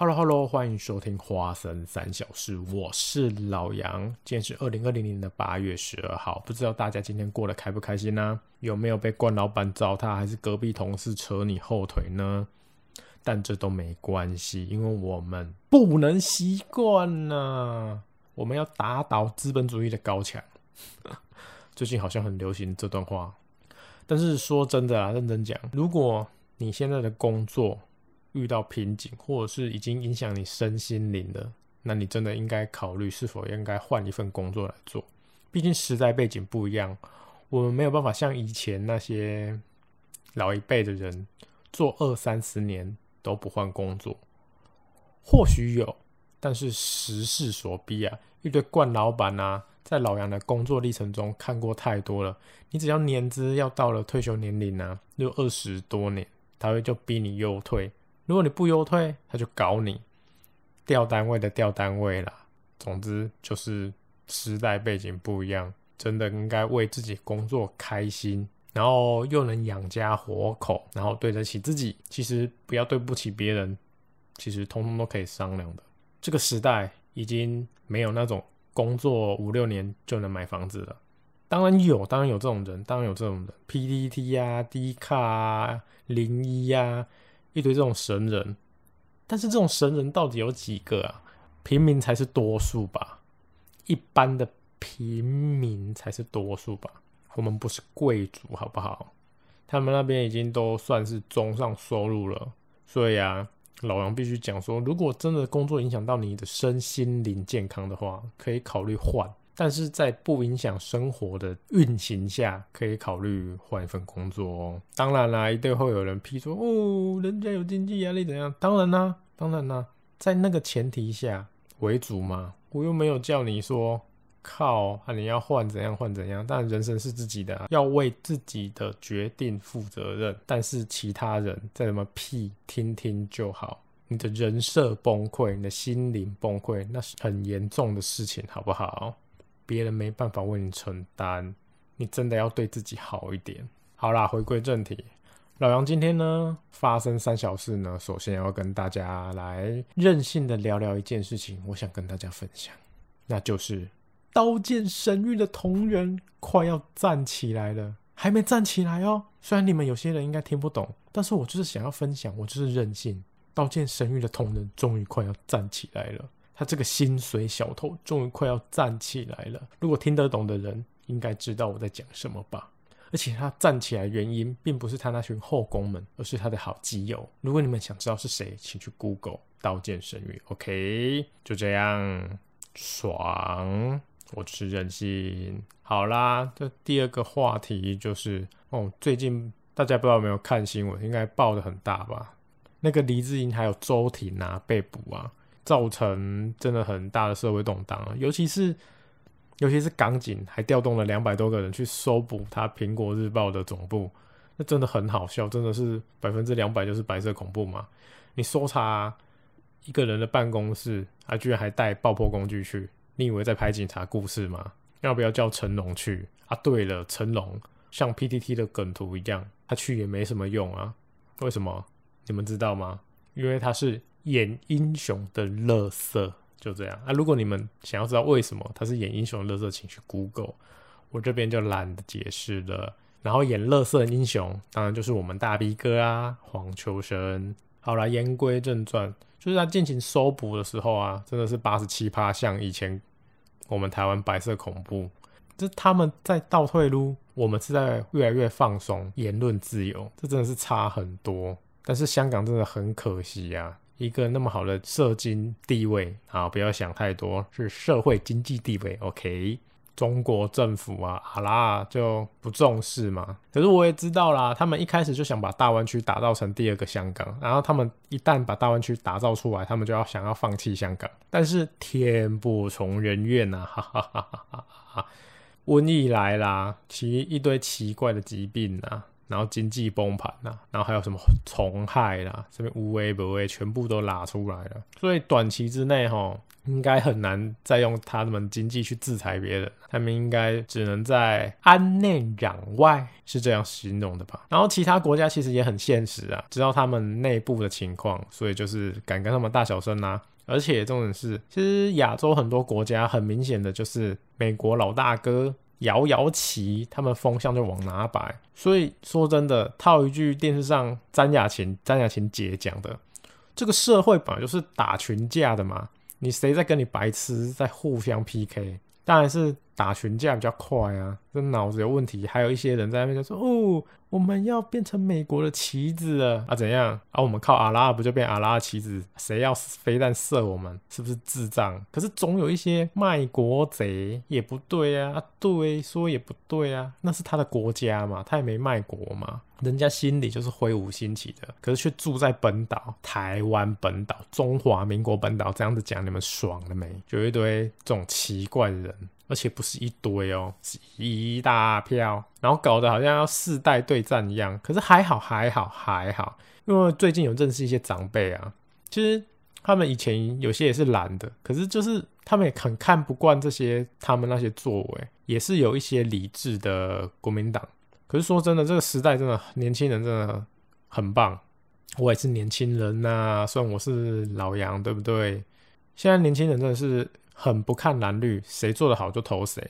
Hello Hello，欢迎收听花生三小时，我是老杨。今天是二零二零年的八月十二号，不知道大家今天过得开不开心呢？有没有被冠老板糟蹋，还是隔壁同事扯你后腿呢？但这都没关系，因为我们不能习惯呢。我们要打倒资本主义的高墙。最近好像很流行这段话，但是说真的啊，认真讲，如果你现在的工作，遇到瓶颈，或者是已经影响你身心灵的，那你真的应该考虑是否应该换一份工作来做。毕竟时代背景不一样，我们没有办法像以前那些老一辈的人做二三十年都不换工作。或许有，但是时势所逼啊，一堆惯老板啊，在老杨的工作历程中看过太多了。你只要年资要到了退休年龄啊，就二十多年，他会就逼你优退。如果你不优退，他就搞你，调单位的调单位啦。总之就是时代背景不一样，真的应该为自己工作开心，然后又能养家活口，然后对得起自己。其实不要对不起别人，其实通通都可以商量的。这个时代已经没有那种工作五六年就能买房子了。当然有，当然有这种人，当然有这种人，PPT 呀、D 卡啊、零一呀。一堆这种神人，但是这种神人到底有几个啊？平民才是多数吧，一般的平民才是多数吧。我们不是贵族，好不好？他们那边已经都算是中上收入了，所以啊，老杨必须讲说，如果真的工作影响到你的身心灵健康的话，可以考虑换。但是在不影响生活的运行下，可以考虑换一份工作哦。当然啦，一定会有人批说：“哦，人家有经济压力怎样？”当然啦，当然啦，在那个前提下为主嘛。我又没有叫你说靠啊，你要换怎样换怎样。但人生是自己的，要为自己的决定负责任。但是其他人再怎么屁，听听就好。你的人设崩溃，你的心灵崩溃，那是很严重的事情，好不好？别人没办法为你承担，你真的要对自己好一点。好啦，回归正题，老杨今天呢发生三小事呢，首先要跟大家来任性的聊聊一件事情，我想跟大家分享，那就是《刀剑神域》的同人快要站起来了，还没站起来哦。虽然你们有些人应该听不懂，但是我就是想要分享，我就是任性，《刀剑神域》的同人终于快要站起来了。他这个薪水小偷终于快要站起来了。如果听得懂的人，应该知道我在讲什么吧？而且他站起来原因，并不是他那群后宫们，而是他的好基友。如果你们想知道是谁，请去 Google《刀剑神域》。OK，就这样，爽！我就是任性。好啦，这第二个话题就是哦，最近大家不知道有没有看新闻？应该报的很大吧？那个黎智英还有周婷啊被捕啊。造成真的很大的社会动荡啊，尤其是尤其是港警还调动了两百多个人去搜捕他苹果日报的总部，那真的很好笑，真的是百分之两百就是白色恐怖嘛？你搜查一个人的办公室，他居然还带爆破工具去，你以为在拍警察故事吗？要不要叫成龙去啊？对了，成龙像 PTT 的梗图一样，他去也没什么用啊？为什么？你们知道吗？因为他是。演英雄的乐色就这样啊！如果你们想要知道为什么他是演英雄的乐色，请去 Google，我这边就懒得解释了。然后演乐色英雄，当然就是我们大 B 哥啊，黄秋生。好了，言归正传，就是他进行搜捕的时候啊，真的是八十七趴像以前我们台湾白色恐怖，这他们在倒退路，我们是在越来越放松言论自由，这真的是差很多。但是香港真的很可惜呀。一个那么好的社经地位啊，不要想太多，是社会经济地位。OK，中国政府啊，好啦，就不重视嘛。可是我也知道啦，他们一开始就想把大湾区打造成第二个香港，然后他们一旦把大湾区打造出来，他们就要想要放弃香港。但是天不从人愿呐，哈哈哈哈哈！瘟疫来啦，奇一堆奇怪的疾病啊。然后经济崩盘呐，然后还有什么虫害啦，什么无微不微，全部都拉出来了。所以短期之内哈，应该很难再用他们经济去制裁别人，他们应该只能在安内攘外，是这样形容的吧？然后其他国家其实也很现实啊，知道他们内部的情况，所以就是敢跟他们大小声啊。而且重点是，其实亚洲很多国家很明显的就是美国老大哥摇摇旗，他们风向就往哪摆。所以说真的，套一句电视上詹雅琴詹雅琴姐讲的，这个社会本来就是打群架的嘛。你谁在跟你白痴在互相 PK？当然是打群架比较快啊，这脑子有问题。还有一些人在那边就说：“哦，我们要变成美国的棋子了啊？怎样啊？我们靠阿拉不就变阿拉的棋子？谁要飞弹射我们？是不是智障？可是总有一些卖国贼也不对啊，啊对，说也不对啊，那是他的国家嘛，他也没卖国嘛。”人家心里就是挥舞新旗的，可是却住在本岛台湾本岛中华民国本岛这样子讲，你们爽了没？就一堆这种奇怪的人，而且不是一堆哦，是一大票，然后搞得好像要世代对战一样。可是还好还好还好，因为最近有认识一些长辈啊，其实他们以前有些也是懒的，可是就是他们也很看不惯这些他们那些作为，也是有一些理智的国民党。可是说真的，这个时代真的年轻人真的很棒。我也是年轻人呐，虽然我是老杨，对不对？现在年轻人真的是很不看蓝绿，谁做的好就投谁。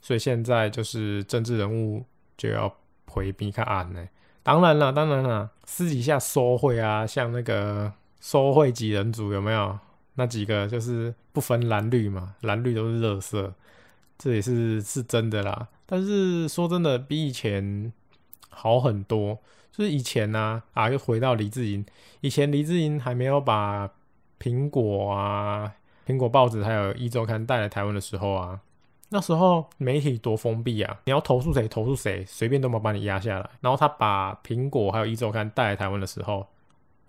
所以现在就是政治人物就要回避看案呢。当然了，当然了，私底下收贿啊，像那个收贿几人组有没有？那几个就是不分蓝绿嘛，蓝绿都是垃圾，这也是是真的啦。但是说真的，比以前好很多。就是以前呢，啊，又回到黎智英。以前黎智英还没有把苹果啊、苹果报纸还有一周刊带来台湾的时候啊，那时候媒体多封闭啊，你要投诉谁投诉谁，随便都能把你压下来。然后他把苹果还有一周刊带来台湾的时候，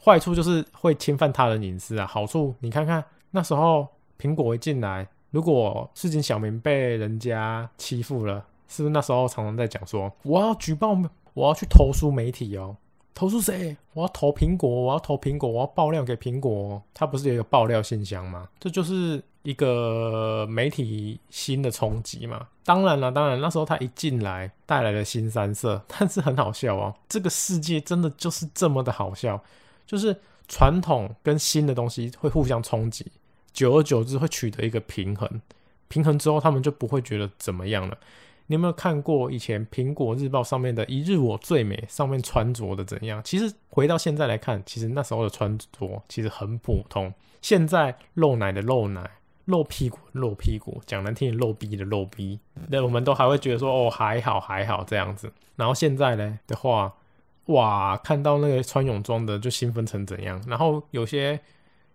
坏处就是会侵犯他人隐私啊。好处你看看，那时候苹果一进来，如果市井小民被人家欺负了。是不是那时候常常在讲说，我要举报，我要去投诉媒体哦？投诉谁？我要投苹果，我要投苹果，我要爆料给苹果。它不是也有爆料信箱吗？这就是一个媒体新的冲击嘛。当然了，当然那时候他一进来带来了新三色，但是很好笑哦。这个世界真的就是这么的好笑，就是传统跟新的东西会互相冲击，久而久之会取得一个平衡，平衡之后他们就不会觉得怎么样了。你有没有看过以前《苹果日报》上面的一日我最美上面穿着的怎样？其实回到现在来看，其实那时候的穿着其实很普通。现在露奶的露奶，露屁股露屁股，讲难听露逼的露逼，那我们都还会觉得说哦还好还好这样子。然后现在呢的话，哇，看到那个穿泳装的就兴奋成怎样？然后有些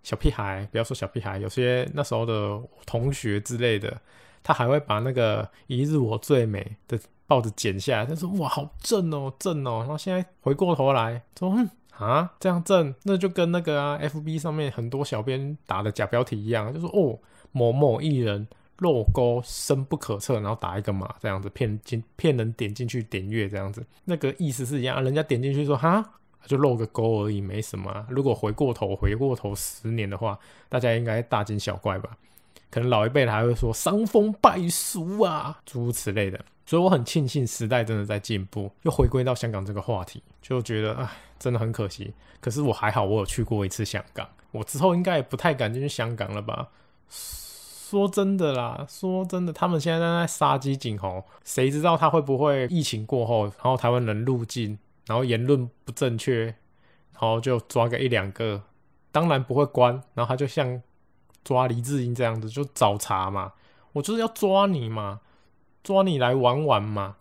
小屁孩，不要说小屁孩，有些那时候的同学之类的。他还会把那个“一日我最美”的报纸剪下来，他说：“哇，好正哦，正哦。”然后现在回过头来说：“嗯啊，这样正，那就跟那个啊，FB 上面很多小编打的假标题一样，就说哦，某某艺人露沟深不可测，然后打一个码这样子骗进骗人点进去点阅这样子，那个意思是一样，人家点进去说哈，就露个沟而已，没什么。如果回过头回过头十年的话，大家应该大惊小怪吧。”可能老一辈的还会说伤风败俗啊，诸如此类的。所以我很庆幸时代真的在进步，又回归到香港这个话题，就觉得唉，真的很可惜。可是我还好，我有去过一次香港，我之后应该也不太敢进去香港了吧？说真的啦，说真的，他们现在在杀鸡儆猴，谁知道他会不会疫情过后，然后台湾人入境，然后言论不正确，然后就抓个一两个，当然不会关，然后他就像。抓黎智英这样子就找茬嘛，我就是要抓你嘛，抓你来玩玩嘛，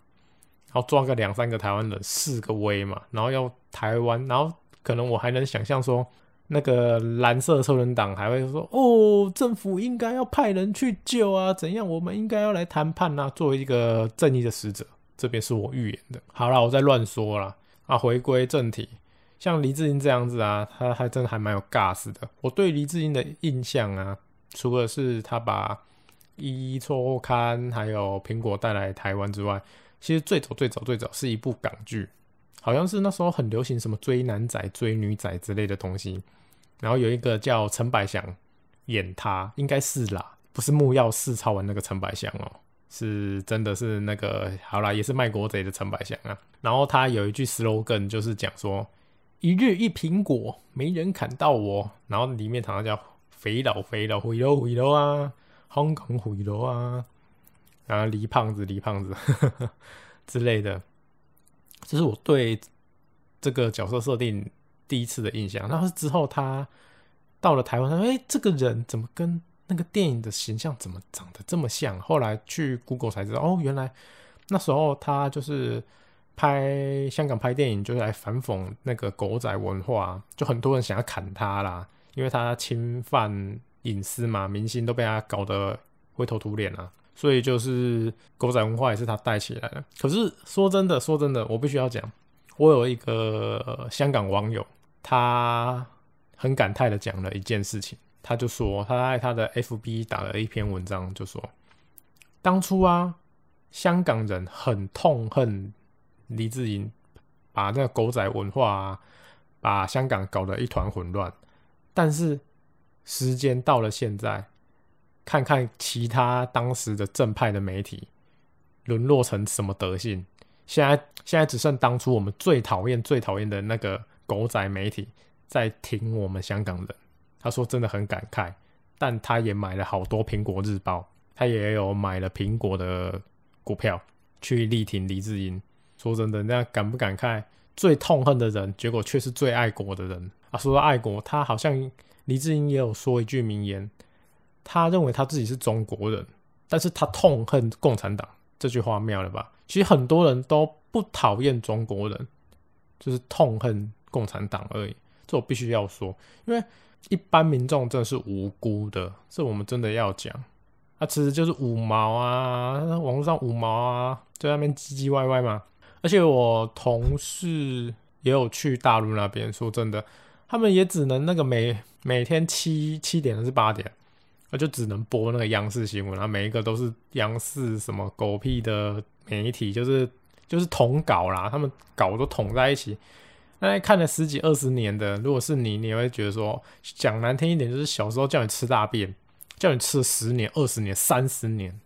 然后抓个两三个台湾人四个威嘛，然后要台湾，然后可能我还能想象说，那个蓝色车轮党还会说，哦，政府应该要派人去救啊，怎样？我们应该要来谈判啊，作为一个正义的使者，这边是我预言的。好了，我在乱说了啊，回归正题。像黎智英这样子啊，他还真的还蛮有尬势的。我对黎智英的印象啊，除了是他把《一周刊》还有苹果带来台湾之外，其实最早最早最早是一部港剧，好像是那时候很流行什么追男仔、追女仔之类的东西。然后有一个叫陈百祥演他，应该是啦，不是木曜四抄完那个陈百祥哦，是真的是那个好啦，也是卖国贼的陈百祥啊。然后他有一句 slogan 就是讲说一日一苹果，没人砍到我。然后里面常常叫肥佬肥佬回喽回喽啊，香港回喽啊，然后黎胖子黎胖子 之类的，这是我对这个角色设定第一次的印象。然后之后他。到了台湾，他说：“哎，这个人怎么跟那个电影的形象怎么长得这么像？”后来去 Google 才知道，哦，原来那时候他就是拍香港拍电影，就是来反讽那个狗仔文化，就很多人想要砍他啦，因为他侵犯隐私嘛，明星都被他搞得灰头土脸啊，所以就是狗仔文化也是他带起来的。可是说真的，说真的，我必须要讲，我有一个香港网友，他。很感慨的讲了一件事情，他就说他在他的 FB 打了一篇文章，就说当初啊，香港人很痛恨黎智英，把那个狗仔文化啊，把香港搞得一团混乱。但是时间到了现在，看看其他当时的正派的媒体沦落成什么德性，现在现在只剩当初我们最讨厌最讨厌的那个狗仔媒体。在挺我们香港人，他说真的很感慨，但他也买了好多苹果日报，他也有买了苹果的股票去力挺黎智英。说真的，那敢不敢慨？最痛恨的人，结果却是最爱国的人啊！说到爱国，他好像黎智英也有说一句名言，他认为他自己是中国人，但是他痛恨共产党。这句话妙了吧？其实很多人都不讨厌中国人，就是痛恨共产党而已。这我必须要说，因为一般民众真的是无辜的，这我们真的要讲。啊，其实就是五毛啊，网络上五毛啊，在那边唧唧歪歪嘛。而且我同事也有去大陆那边，说真的，他们也只能那个每每天七七点还是八点，那就只能播那个央视新闻啊，每一个都是央视什么狗屁的媒体，就是就是统稿啦，他们稿都统在一起。那看了十几二十年的，如果是你，你会觉得说，讲难听一点，就是小时候叫你吃大便，叫你吃十年、二十年、三十年，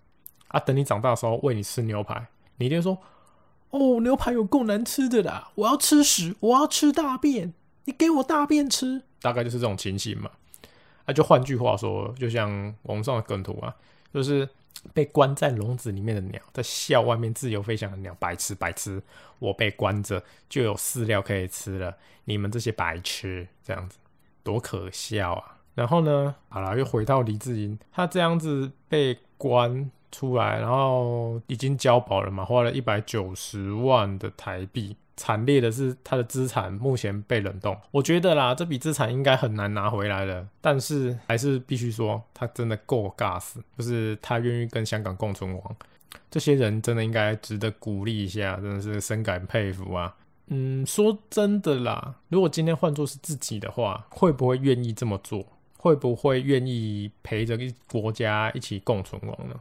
啊，等你长大的时候喂你吃牛排，你一定说，哦，牛排有够难吃的啦，我要吃屎，我要吃大便，你给我大便吃，大概就是这种情形嘛。那就换句话说，就像网上的梗图啊，就是。被关在笼子里面的鸟在笑，外面自由飞翔的鸟，白痴白痴！我被关着就有饲料可以吃了，你们这些白痴，这样子多可笑啊！然后呢，好了，又回到李智英，他这样子被关出来，然后已经交保了嘛，花了一百九十万的台币。惨烈的是，他的资产目前被冷冻。我觉得啦，这笔资产应该很难拿回来了。但是还是必须说，他真的够尬死，就是他愿意跟香港共存亡。这些人真的应该值得鼓励一下，真的是深感佩服啊。嗯，说真的啦，如果今天换作是自己的话，会不会愿意这么做？会不会愿意陪着一国家一起共存亡呢？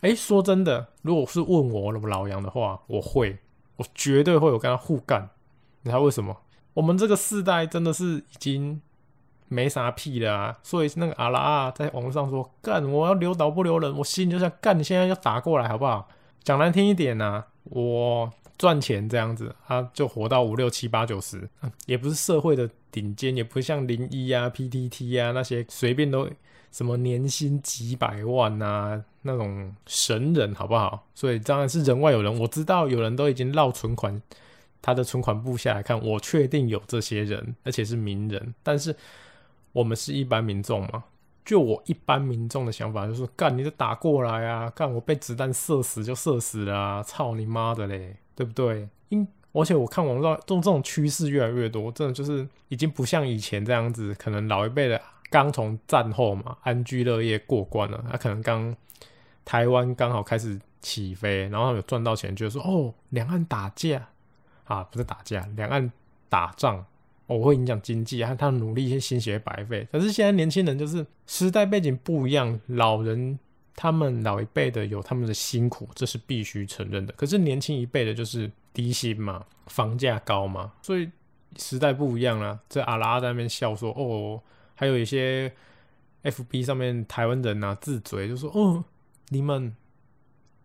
哎，说真的，如果是问我老杨的话，我会。我绝对会有跟他互干，你知道为什么？我们这个世代真的是已经没啥屁了啊！所以那个阿拉在网络上说干，我要留岛不留人，我心里就想干，你现在要打过来好不好？讲难听一点呢，我赚钱这样子，他就活到五六七八九十，也不是社会的顶尖，也不像零一啊、PTT 啊那些随便都。什么年薪几百万呐？那种神人好不好？所以当然是人外有人。我知道有人都已经绕存款，他的存款部下来看，我确定有这些人，而且是名人。但是我们是一般民众嘛？就我一般民众的想法就是：干，你就打过来啊！干，我被子弹射死就射死了！操你妈的嘞，对不对？因而且我看网上这种这种趋势越来越多，真的就是已经不像以前这样子，可能老一辈的。刚从战后嘛安居乐业过关了，他可能刚台湾刚好开始起飞，然后有赚到钱，就说哦，两岸打架啊，不是打架，两岸打仗，我会影响经济啊，他努力一些心血白费。可是现在年轻人就是时代背景不一样，老人他们老一辈的有他们的辛苦，这是必须承认的。可是年轻一辈的就是低薪嘛，房价高嘛，所以时代不一样了。这阿拉在那边笑说哦。还有一些 FB 上面台湾人啊自嘴就说：“哦，你们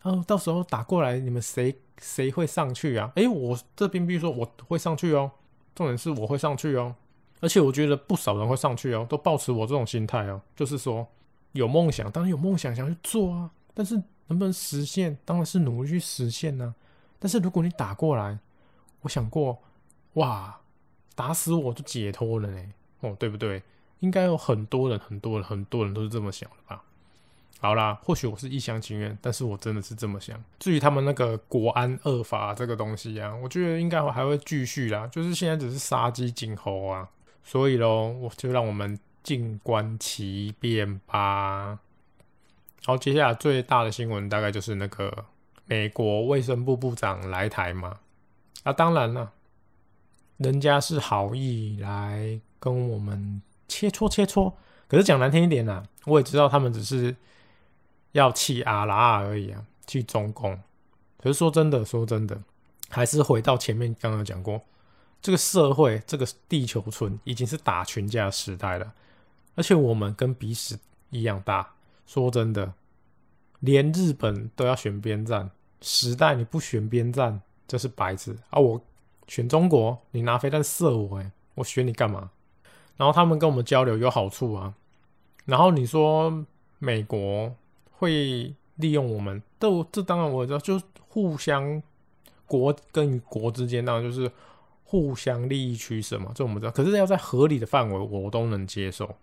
哦，到时候打过来，你们谁谁会上去啊？”诶，我这边必须说我会上去哦，重点是我会上去哦，而且我觉得不少人会上去哦，都保持我这种心态哦，就是说有梦想，当然有梦想想去做啊，但是能不能实现，当然是努力去实现呢。但是如果你打过来，我想过，哇，打死我就解脱了呢，哦，对不对？应该有很多人、很多人、很多人都是这么想的吧？好啦，或许我是一厢情愿，但是我真的是这么想。至于他们那个国安恶法这个东西啊，我觉得应该还会继续啦。就是现在只是杀鸡儆猴啊，所以喽，我就让我们静观其变吧。好，接下来最大的新闻大概就是那个美国卫生部部长来台嘛。啊，当然了，人家是好意来跟我们。切磋切磋，可是讲难听一点啊，我也知道他们只是要气阿拉而已啊，气中共。可是说真的，说真的，还是回到前面刚刚讲过，这个社会，这个地球村已经是打群架时代了，而且我们跟鼻屎一样大。说真的，连日本都要选边站，时代你不选边站，这是白痴啊！我选中国，你拿飞弹射我，诶，我选你干嘛？然后他们跟我们交流有好处啊，然后你说美国会利用我们，都这当然我知道，就互相国跟国之间当然就是互相利益取舍嘛，这我们知道。可是要在合理的范围，我都能接受。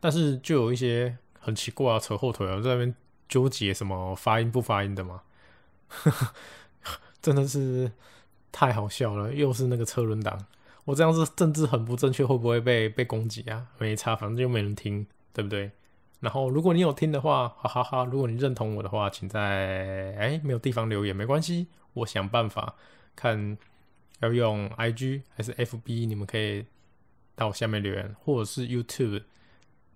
但是就有一些很奇怪啊，扯后腿啊，在那边纠结什么发音不发音的嘛，真的是太好笑了，又是那个车轮党。我这样子政治很不正确，会不会被被攻击啊？没差，反正就没人听，对不对？然后如果你有听的话，哈哈哈！如果你认同我的话，请在哎没有地方留言没关系，我想办法看要用 IG 还是 FB，你们可以到下面留言，或者是 YouTube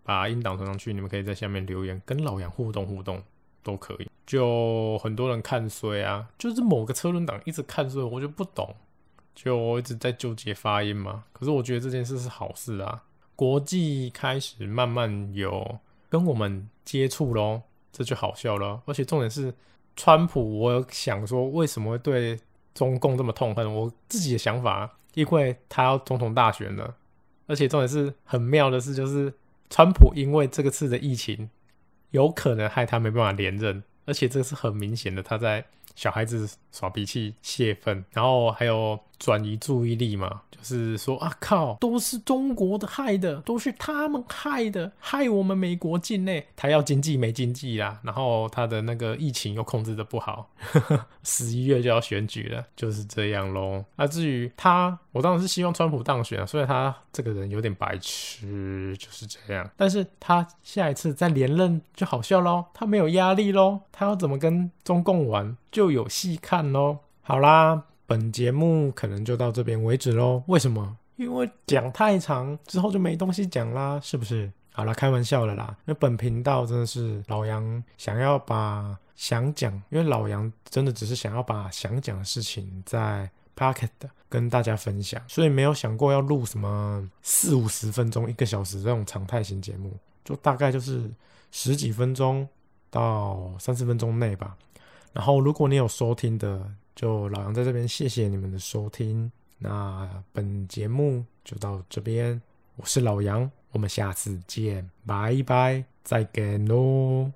把音档传上去，你们可以在下面留言跟老杨互动互动都可以。就很多人看衰啊，就是某个车轮党一直看衰，我就不懂。就我一直在纠结发音嘛，可是我觉得这件事是好事啊，国际开始慢慢有跟我们接触咯，这就好笑了。而且重点是，川普，我想说为什么会对中共这么痛恨？我自己的想法，因为他要总统大选了，而且重点是很妙的是，就是川普因为这个次的疫情，有可能害他没办法连任，而且这是很明显的，他在小孩子耍脾气泄愤，然后还有。转移注意力嘛，就是说啊靠，都是中国的害的，都是他们害的，害我们美国境内，他要经济没经济啦，然后他的那个疫情又控制的不好，十一月就要选举了，就是这样喽。那至于他，我当然是希望川普当选啊，虽然他这个人有点白痴，就是这样，但是他下一次再连任就好笑喽，他没有压力喽，他要怎么跟中共玩就有戏看喽。好啦。本节目可能就到这边为止喽。为什么？因为讲太长之后就没东西讲啦，是不是？好了，开玩笑了啦。那本频道真的是老杨想要把想讲，因为老杨真的只是想要把想讲的事情在 Pocket 跟大家分享，所以没有想过要录什么四五十分钟、一个小时这种常态型节目，就大概就是十几分钟到三十分钟内吧。然后，如果你有收听的，就老杨在这边，谢谢你们的收听。那本节目就到这边，我是老杨，我们下次见，拜拜，再见喽。